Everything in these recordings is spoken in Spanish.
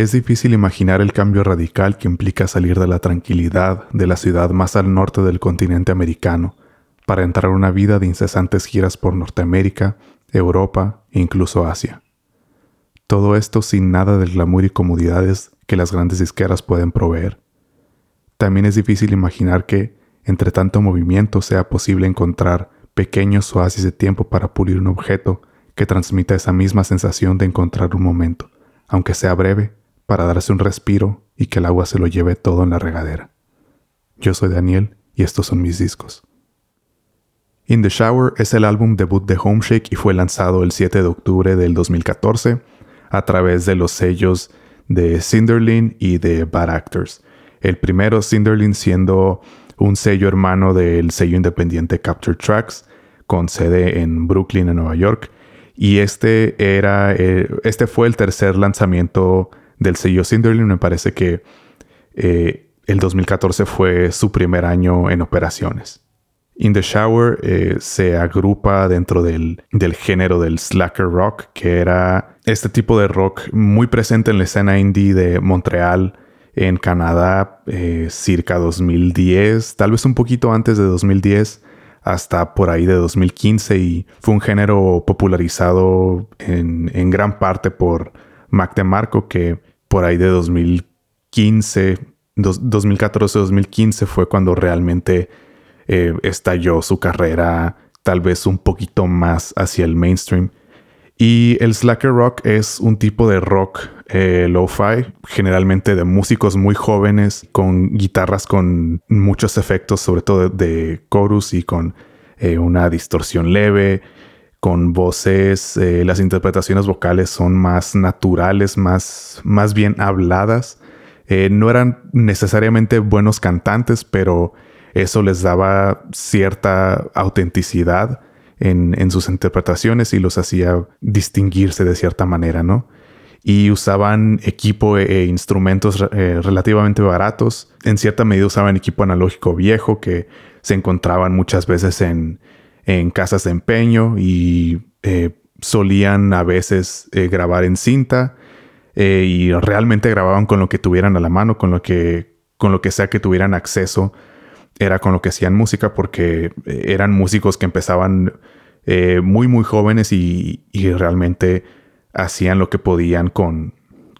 Es difícil imaginar el cambio radical que implica salir de la tranquilidad de la ciudad más al norte del continente americano para entrar a una vida de incesantes giras por Norteamérica, Europa e incluso Asia. Todo esto sin nada del glamour y comodidades que las grandes disqueras pueden proveer. También es difícil imaginar que, entre tanto movimiento, sea posible encontrar pequeños oasis de tiempo para pulir un objeto que transmita esa misma sensación de encontrar un momento, aunque sea breve, para darse un respiro y que el agua se lo lleve todo en la regadera. Yo soy Daniel y estos son mis discos. In the Shower es el álbum debut de Homeshake y fue lanzado el 7 de octubre del 2014 a través de los sellos de Cinderlin y de Bad Actors. El primero, Cinderlin, siendo un sello hermano del sello independiente Capture Tracks, con sede en Brooklyn, en Nueva York. Y este era, eh, este fue el tercer lanzamiento del sello Cinderlin. Me parece que eh, el 2014 fue su primer año en operaciones. In the Shower eh, se agrupa dentro del, del, género del slacker rock, que era este tipo de rock muy presente en la escena indie de Montreal, en Canadá, eh, circa 2010, tal vez un poquito antes de 2010, hasta por ahí de 2015, y fue un género popularizado en, en gran parte por Mac DeMarco, que por ahí de 2015, 2014-2015 fue cuando realmente eh, estalló su carrera tal vez un poquito más hacia el mainstream. Y el slacker rock es un tipo de rock eh, lo-fi, generalmente de músicos muy jóvenes, con guitarras con muchos efectos, sobre todo de, chorus y con eh, una distorsión leve, con voces, las interpretaciones vocales son más naturales, más, más bien habladas. no eran necesariamente buenos cantantes, pero eso les daba cierta autenticidad en, sus interpretaciones y los hacía distinguirse de cierta manera, ¿no? Y usaban equipo e, e instrumentos eh, relativamente baratos. En cierta medida usaban equipo analógico viejo que se encontraban muchas veces en, casas de empeño y eh, solían a veces eh, grabar en cinta y realmente grababan con lo que tuvieran a la mano, con lo que, con lo que sea que tuvieran acceso era con lo que hacían música porque eh, eran músicos que empezaban eh, muy muy jóvenes y, realmente hacían lo que podían con,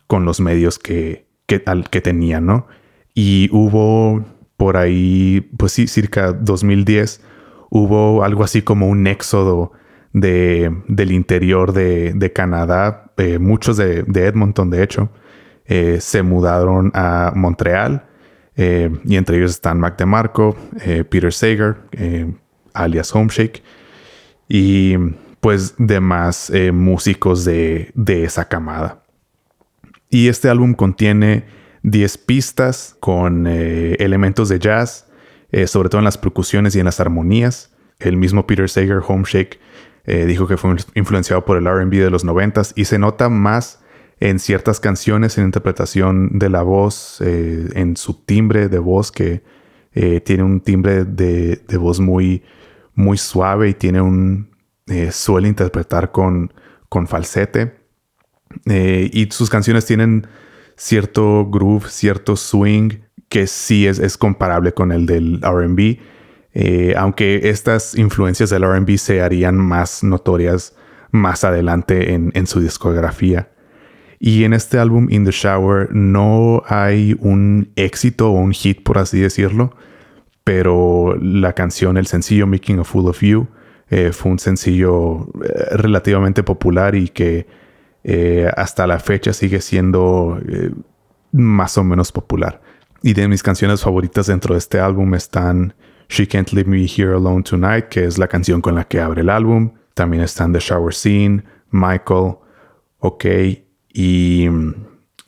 con los medios que, que, que tenían, ¿no? Y hubo por ahí, pues sí, cerca 2010, hubo algo así como un éxodo de, del interior de, Canadá, eh, muchos de, Edmonton de hecho, se mudaron a Montreal eh, y entre ellos están Mac DeMarco, eh, Peter Sager, eh, alias Homeshake, y pues demás músicos de, esa camada. Y este álbum contiene 10 pistas con elementos de jazz, sobre todo en las percusiones y en las armonías. El mismo Peter Sager, Homeshake, dijo que fue influenciado por el RB de los 90 y se nota más en ciertas canciones, en interpretación de la voz, eh, en su timbre de voz, que eh, tiene un timbre de, voz muy, muy suave y tiene un. Eh, suele interpretar con, con falsete. y sus canciones tienen cierto groove, cierto swing que sí es, es comparable con el del RB. aunque estas influencias del RB se harían más notorias más adelante en, en su discografía. Y en este álbum, In the Shower, no hay un éxito o un hit, por así decirlo, pero la canción, el sencillo Making a Fool of You, eh, fue un sencillo eh, relativamente popular y que eh, hasta la fecha sigue siendo más o menos popular. Y de mis canciones favoritas dentro de este álbum están She Can't Leave Me Here Alone Tonight, que es la canción con la que abre el álbum. También están The Shower Scene, Michael, OK y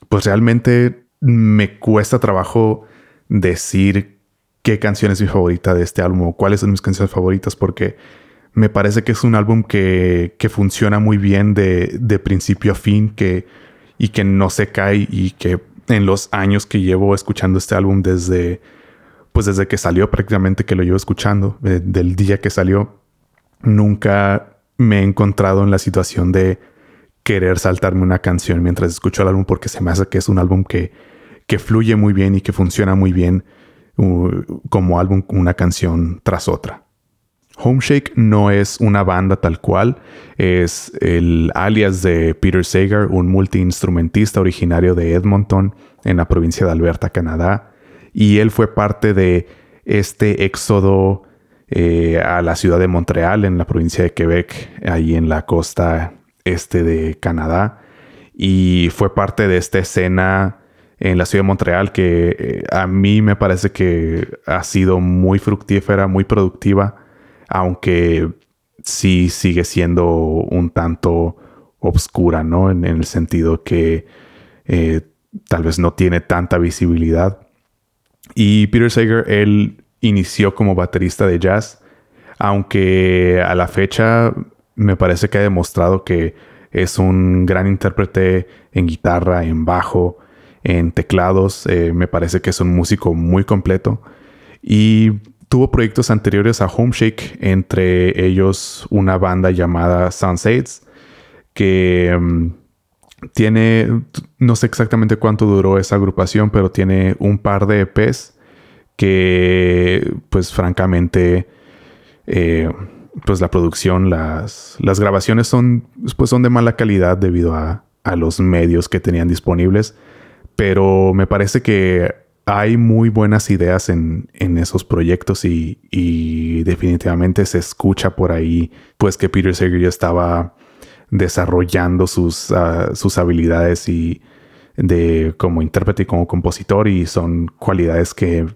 pues realmente me cuesta trabajo decir qué canción es mi favorita de este álbum o cuáles son mis canciones favoritas porque me parece que es un álbum que, funciona muy bien de, principio a fin que, y que no se cae y que en los años que llevo escuchando este álbum desde pues desde que salió prácticamente que lo llevo escuchando eh, del día que salió nunca me he encontrado en la situación de querer saltarme una canción mientras escucho el álbum porque se me hace que es un álbum que, que fluye muy bien y que funciona muy bien uh, como álbum, una canción tras otra. Homeshake no es una banda tal cual, es el alias de Peter Sager, un multiinstrumentista originario de Edmonton, en la provincia de Alberta, Canadá, y él fue parte de este éxodo eh, a la ciudad de Montreal, en la provincia de Quebec, ahí en la costa este de Canadá, y fue parte de esta escena en la ciudad de Montreal que eh, a mí me parece que ha sido muy fructífera, muy productiva aunque sí sigue siendo un tanto obscura, ¿no? En, el sentido que eh, tal vez no tiene tanta visibilidad. Y Peter Sager, él inició como baterista de jazz, aunque a la fecha me parece que ha demostrado que es un gran intérprete en guitarra, en bajo, en teclados. Eh, me parece que es un músico muy completo. Y Tuvo proyectos anteriores a Homeshake, entre ellos una banda llamada Sunsets, que mm, tiene, no sé exactamente cuánto duró esa agrupación, pero tiene un par de EPs que, pues francamente, eh, pues la producción, las, las grabaciones son, pues son de mala calidad debido a, a los medios que tenían disponibles. Pero me parece que hay muy buenas ideas en, esos proyectos y, definitivamente se escucha por ahí pues que Peter Sager ya estaba desarrollando sus, ah, sus habilidades y de como intérprete y como compositor y son cualidades que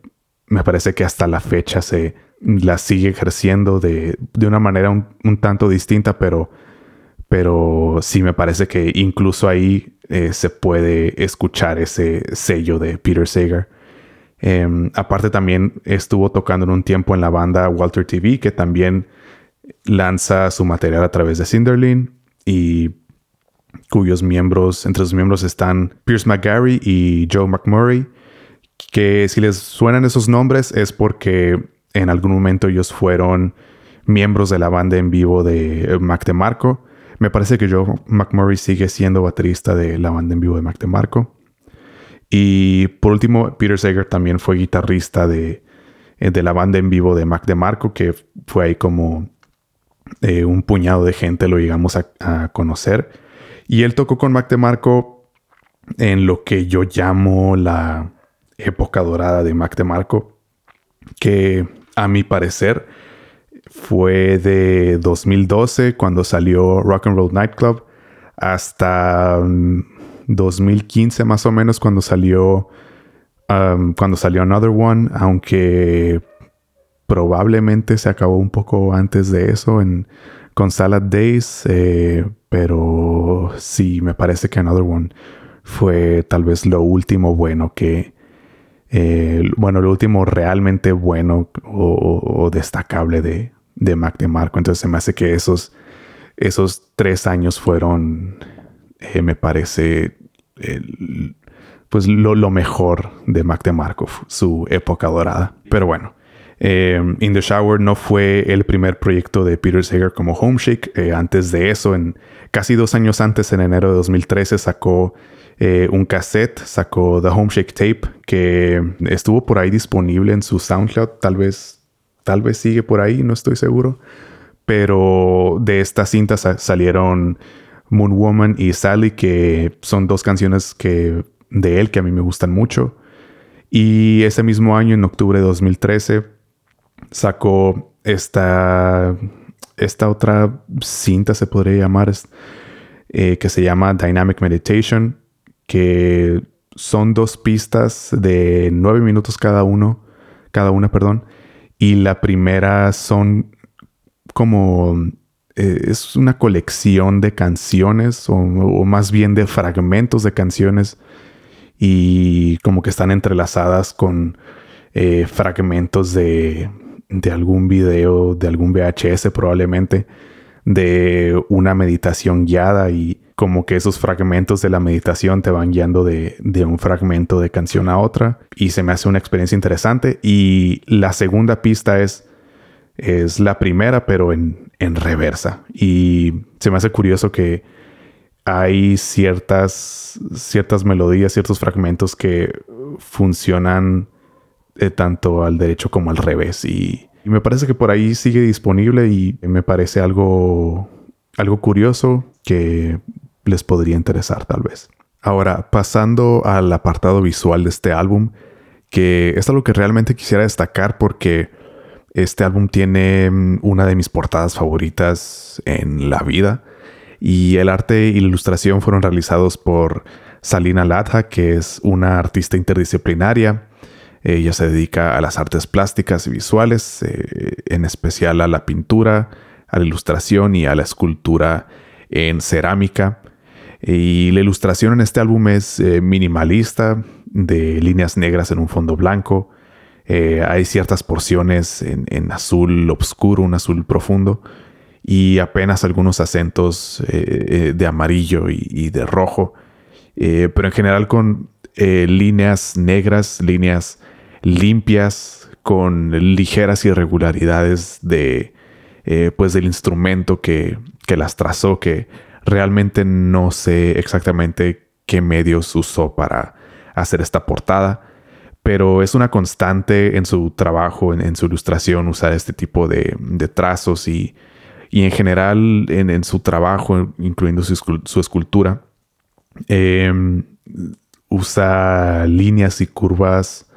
me parece que hasta la fecha se las sigue ejerciendo de, una manera un, tanto distinta pero pero sí me parece que incluso ahí eh, se puede escuchar ese sello de Peter Sager Em, aparte también estuvo tocando en un tiempo en la banda Walter TV, que también lanza su material a través de Cinderlin y cuyos miembros, entre sus miembros están Pierce McGarry y Joe McMurray, que si les suenan esos nombres es porque en algún momento ellos fueron miembros de la banda en vivo de Mac DeMarco. Me parece que Joe McMurray sigue siendo baterista de la banda en vivo de Mac DeMarco. Y por último, Peter Sager también fue guitarrista de, eh, de la banda en vivo de Mac DeMarco, que fue ahí como eh, un puñado de gente lo llegamos a, conocer. Y él tocó con Mac DeMarco en lo que yo llamo la época dorada de Mac DeMarco, que a mi parecer fue de 2012 cuando salió Rock and Roll Nightclub hasta mm, 2015 más o menos cuando salió um, cuando salió Another One, aunque probablemente se acabó un poco antes de eso en, con Salad Days, eh, pero sí, me parece que Another One fue tal vez lo último bueno que, eh, bueno, lo último realmente bueno o, destacable de, de Mac DeMarco. Entonces se me hace que esos, esos tres años fueron eh, me parece pues lo, mejor de Mac DeMarco, su época dorada. Pero bueno, eh, In the Shower no fue el primer proyecto de Peter Sager como Homeshake. Eh, antes de eso, en casi dos años antes, en enero de 2013, sacó un cassette, sacó The Homeshake Tape, que estuvo por ahí disponible en su SoundCloud. Tal vez, tal vez sigue por ahí, no estoy seguro. Pero de estas cintas salieron Moon Woman y Sally, que son dos canciones que, de él que a mí me gustan mucho. Y ese mismo año, en octubre de 2013, sacó esta, esta otra cinta, se podría llamar, eh, que se llama Dynamic Meditation, que son dos pistas de nueve minutos cada uno, cada una, perdón. Y la primera son como eh, es una colección de canciones o, más bien de fragmentos de canciones y como que están entrelazadas con eh, fragmentos de, de algún video, de algún VHS probablemente, de una meditación guiada y como que esos fragmentos de la meditación te van guiando de, de, un fragmento de canción a otra y se me hace una experiencia interesante. Y la segunda pista es es la primera pero en, en reversa. Y se me hace curioso que hay ciertas, ciertas melodías, ciertos fragmentos que funcionan eh, tanto al derecho como al revés. Y, me parece que por ahí sigue disponible y me parece algo, algo curioso que les podría interesar tal vez. Ahora, pasando al apartado visual de este álbum, que es algo que realmente quisiera destacar porque este álbum tiene mm, una de mis portadas favoritas en la vida y el arte y la ilustración fueron realizados por Salina Latha, que es una artista interdisciplinaria. Ella se dedica a las artes plásticas y visuales, eh, en especial a la pintura, a la ilustración y a la escultura en cerámica. Y la ilustración en este álbum es eh, minimalista, de líneas negras en un fondo blanco. Eh, hay ciertas porciones en, azul oscuro, un azul profundo y apenas algunos acentos eh, eh, de amarillo y, de rojo, pero en general con líneas negras, líneas limpias, con ligeras irregularidades de, pues del instrumento que, que las trazó, que realmente no sé exactamente qué medios usó para hacer esta portada pero es una constante en su trabajo, en, su ilustración, usar este tipo de, trazos y, y en general en, su trabajo, incluyendo su, escultura, em, usa líneas y curvas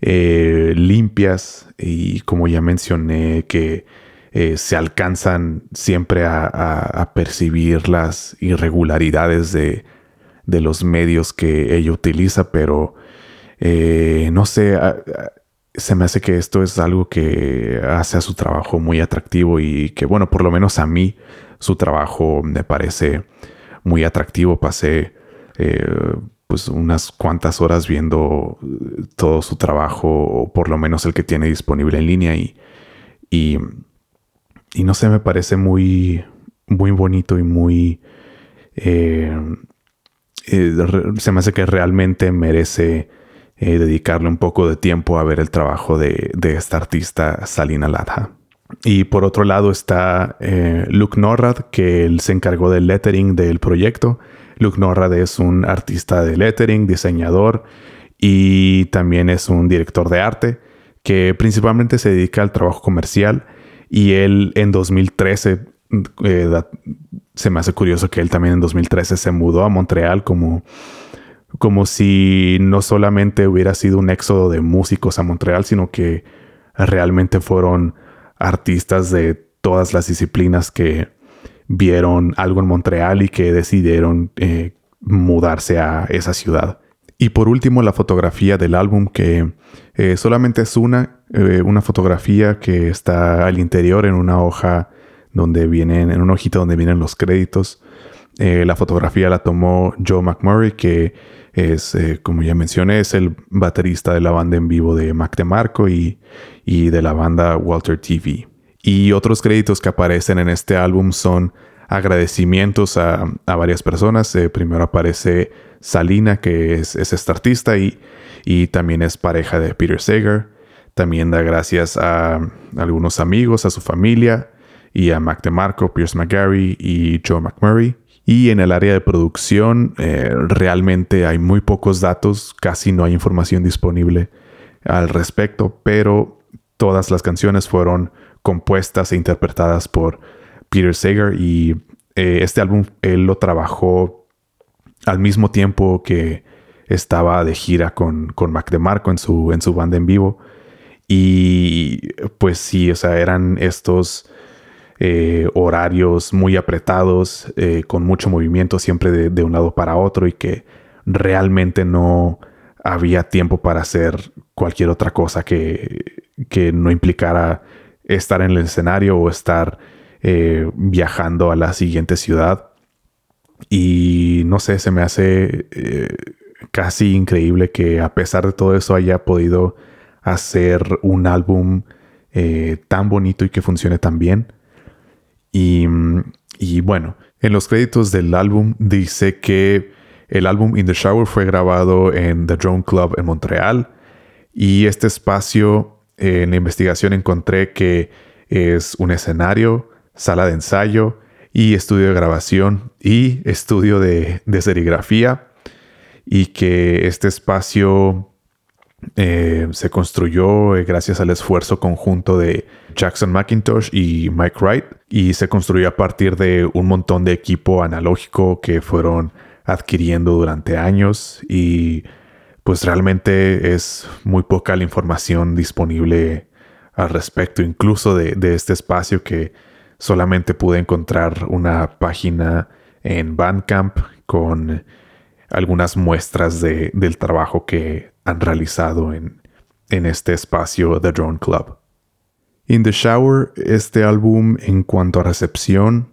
eh, limpias y como ya mencioné que eh, se alcanzan siempre a, percibir las irregularidades de, de, los medios que ella utiliza, pero eh, no sé, se me hace que esto es algo que hace a su trabajo muy atractivo y que, bueno, por lo menos a mí su trabajo me parece muy atractivo. Pasé eh, pues unas cuantas horas viendo todo su trabajo, o por lo menos el que tiene disponible en línea y, y, no sé, me parece muy, muy bonito y muy... Eh, eh, se me hace que realmente merece eh, dedicarle un poco de tiempo a ver el trabajo de, esta artista Salina Ladha. Y por otro lado está eh, Luke Norrad, que él se encargó del lettering del proyecto. Luke Norrad es un artista de lettering, diseñador y también es un director de arte que principalmente se dedica al trabajo comercial. Y él en 2013, eh, se me hace curioso que él también en 2013 se mudó a Montreal como como si no solamente hubiera sido un éxodo de músicos a Montreal, sino que realmente fueron artistas de todas las disciplinas que vieron algo en Montreal y que decidieron eh, mudarse a esa ciudad. Y por último, la fotografía del álbum, que eh, solamente es una, eh, una fotografía que está al interior en una hoja donde vienen, en una hojita donde vienen los créditos. La fotografía la tomó Joe McMurray, que es, eh, como ya mencioné, es el baterista de la banda en vivo de Mac DeMarco y, y de la banda Walter TV. Y otros créditos que aparecen en este álbum son agradecimientos a, varias personas. Eh, primero aparece Salina, que es, esta artista y, y, también es pareja de Peter Sager. También da gracias a, algunos amigos, a su familia y a Mac DeMarco, Pierce McGarry y Joe McMurray. Y en el área de producción eh, realmente hay muy pocos datos, casi no hay información disponible al respecto, pero todas las canciones fueron compuestas e interpretadas por Peter Sager y eh, este álbum él lo trabajó al mismo tiempo que estaba de gira con, con Mac DeMarco en su, en su banda en vivo. Y pues sí, o sea, eran estos eh, horarios muy apretados, eh, con mucho movimiento siempre de, un lado para otro y que realmente no había tiempo para hacer cualquier otra cosa que, que no implicara estar en el escenario o estar eh, viajando a la siguiente ciudad. Y no sé, se me hace casi increíble que a pesar de todo eso haya podido hacer un álbum tan bonito y que funcione tan bien. Y, bueno, en los créditos del álbum dice que el álbum In the Shower fue grabado en The Drone Club en Montreal. Y este espacio, en la investigación encontré que es un escenario, sala de ensayo y estudio de grabación y estudio de, serigrafía y que este espacio eh, se construyó eh, gracias al esfuerzo conjunto de Jackson McIntosh y Mike Wright y se construyó a partir de un montón de equipo analógico que fueron adquiriendo durante años y pues realmente es muy poca la información disponible al respecto, incluso de este espacio que solamente pude encontrar una página en Bandcamp con algunas muestras de, del trabajo que han realizado en, en este espacio The Drone Club. In the Shower, este álbum en cuanto a recepción,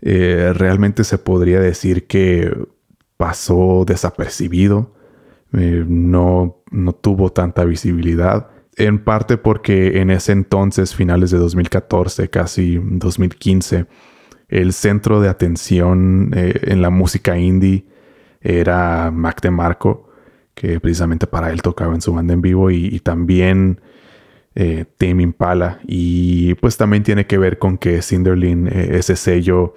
eh, realmente se podría decir que pasó desapercibido, eh, no, no tuvo tanta visibilidad en parte porque en ese entonces, finales de 2014, casi 2015, el centro de atención eh, en la música indie era Mac DeMarco, que precisamente para él tocaba en su banda en vivo, y, también eh, Impala. Y pues también tiene que ver con que Cinderlin, eh, ese sello,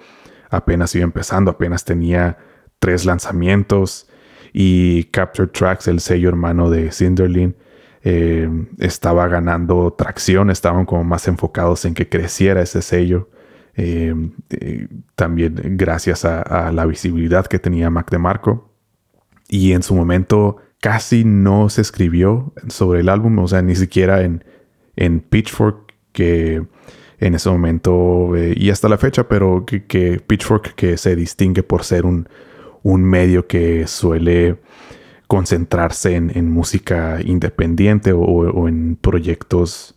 apenas iba empezando, apenas tenía tres lanzamientos. Y Capture Tracks, el sello hermano de Cinderlin, eh, estaba ganando tracción, estaban como más enfocados en que creciera ese sello. Eh, también gracias a, la visibilidad que tenía Mac DeMarco. Y en su momento casi no se escribió sobre el álbum, o sea, ni siquiera en, en Pitchfork, que en ese momento, y hasta la fecha, pero que, Pitchfork que se distingue por ser un, un medio que suele concentrarse en, música independiente o, en proyectos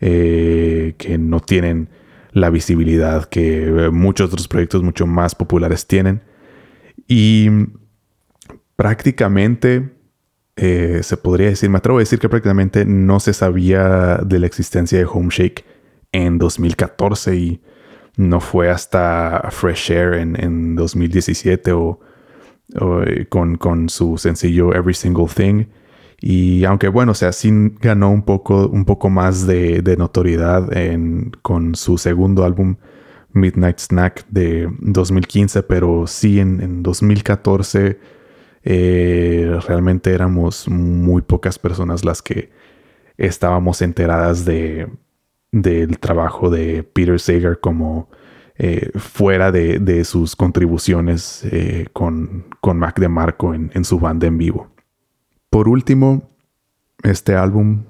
eh, que no tienen la visibilidad que eh, muchos otros proyectos mucho más populares tienen. Y prácticamente, eh, se podría decir, me atrevo a decir que prácticamente no se sabía de la existencia de Homeshake en 2014 y no fue hasta Fresh Air en, en 2017 o eh, con, su sencillo Every Single Thing. Y aunque bueno, o sea, sí ganó un poco, un poco más de, notoriedad con su segundo álbum Midnight Snack de 2015, pero sí en, 2014 eh, realmente éramos muy pocas personas las que estábamos enteradas de, del trabajo de Peter Sager como eh, fuera de, sus contribuciones eh, con, con, Mac DeMarco en, en su banda en vivo. Por último, este álbum,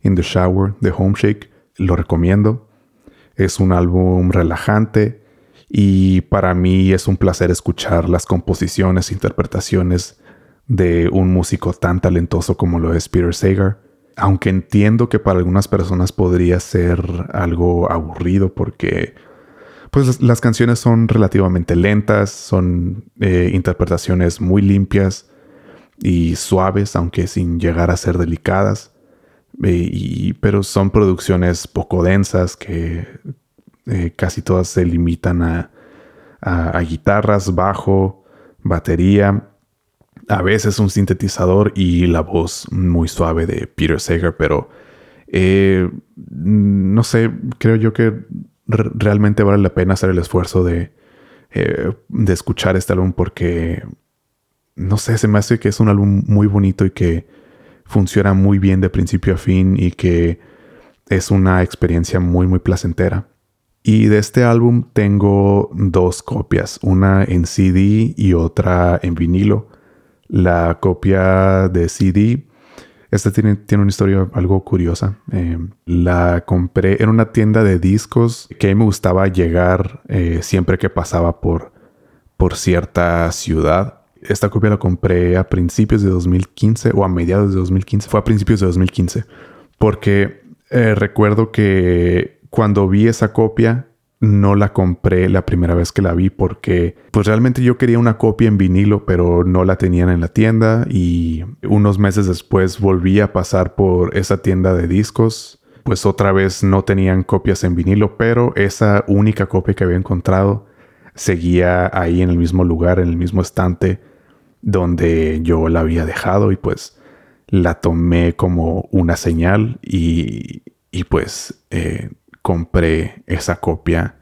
In the Shower de Homeshake, lo recomiendo. Es un álbum relajante y para mí es un placer escuchar las composiciones, interpretaciones de un músico tan talentoso como lo es Peter Sager. Aunque entiendo que para algunas personas podría ser algo aburrido porque pues las canciones son relativamente lentas, son eh, interpretaciones muy limpias y suaves, aunque sin llegar a ser delicadas. Eh, pero son producciones poco densas que eh, casi todas se limitan a, guitarras, bajo, batería, a veces un sintetizador y la voz muy suave de Peter Sager, pero no sé, creo yo que realmente vale la pena hacer el esfuerzo de, eh, de escuchar este álbum porque, no sé, se me hace que es un álbum muy bonito y que funciona muy bien de principio a fin y que es una experiencia muy, muy placentera. Y de este álbum tengo dos copias, una en CD y otra en vinilo. La copia de CD esta tiene, tiene una historia algo curiosa. Eh, la compré en una tienda de discos que a mí me gustaba llegar eh, siempre que pasaba por, por cierta ciudad. Esta copia la compré a principios de 2015 o a mediados de 2015. Fue a principios de 2015. Porque eh, recuerdo que cuando vi esa copia no la compré la primera vez que la vi porque pues realmente yo quería una copia en vinilo pero no la tenían en la tienda y unos meses después volví a pasar por esa tienda de discos. Pues otra vez no tenían copias en vinilo pero esa única copia que había encontrado seguía ahí en el mismo lugar en el mismo estante donde yo la había dejado y pues la tomé como una señal y, y pues eh, compré esa copia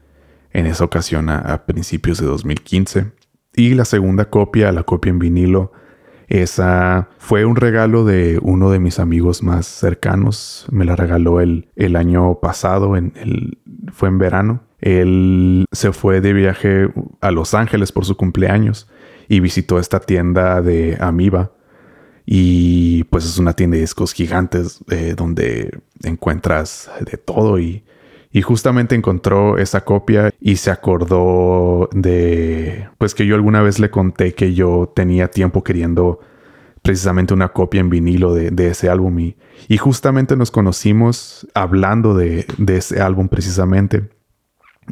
en esa ocasión a, principios de 2015. Y la segunda copia, la copia en vinilo, esa fue un regalo de uno de mis amigos más cercanos. Me la regaló el, el año pasado, en el, fue en verano. Él se fue de viaje a Los Ángeles por su cumpleaños y visitó esta tienda de Amiba. Y pues es una tienda de discos gigantes eh, donde encuentras de todo y y justamente encontró esa copia y se acordó de, pues que yo alguna vez le conté que yo tenía tiempo queriendo precisamente una copia en vinilo de, ese álbum y, y, justamente nos conocimos hablando de, ese álbum precisamente.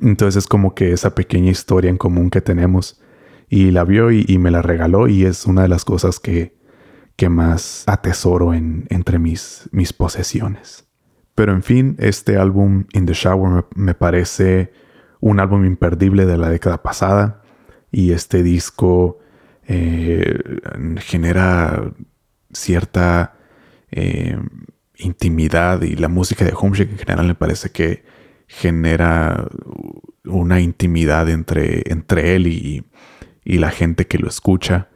Entonces es como que esa pequeña historia en común que tenemos y la vio y, me la regaló y es una de las cosas que, que más atesoro en, entre mis, mis posesiones. Pero en fin, este álbum In the Shower me, parece un álbum imperdible de la década pasada. Y este disco eh, genera cierta eh, intimidad y la música de Homesick en general me parece que genera una intimidad entre, entre él y, la gente que lo escucha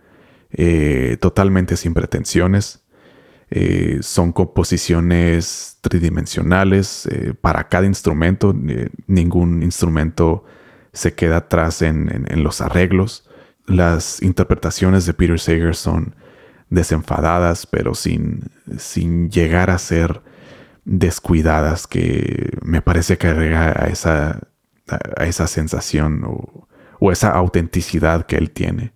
eh, totalmente sin pretensiones eh, son composiciones tridimensionales eh, para cada instrumento. Eh, ningún instrumento se queda atrás en, los arreglos. Las interpretaciones de Peter Sager son desenfadadas, pero sin, sin llegar a ser descuidadas, que me parece que agrega a esa, a esa sensación o, esa autenticidad que él tiene,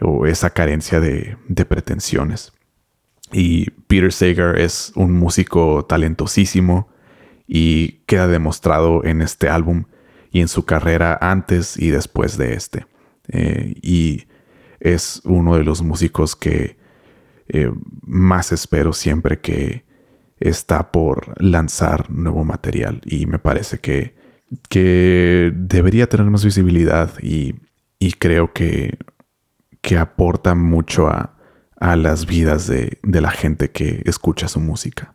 o esa carencia de pretensiones. Y Peter Sager es un músico talentosísimo y queda demostrado en este álbum y en su carrera antes y después de este. Eh, y es uno de los músicos que eh, más espero siempre que está por lanzar nuevo material y me parece que, que debería tener más visibilidad y, y creo que, que aporta mucho a, a las vidas de, la gente que escucha su música.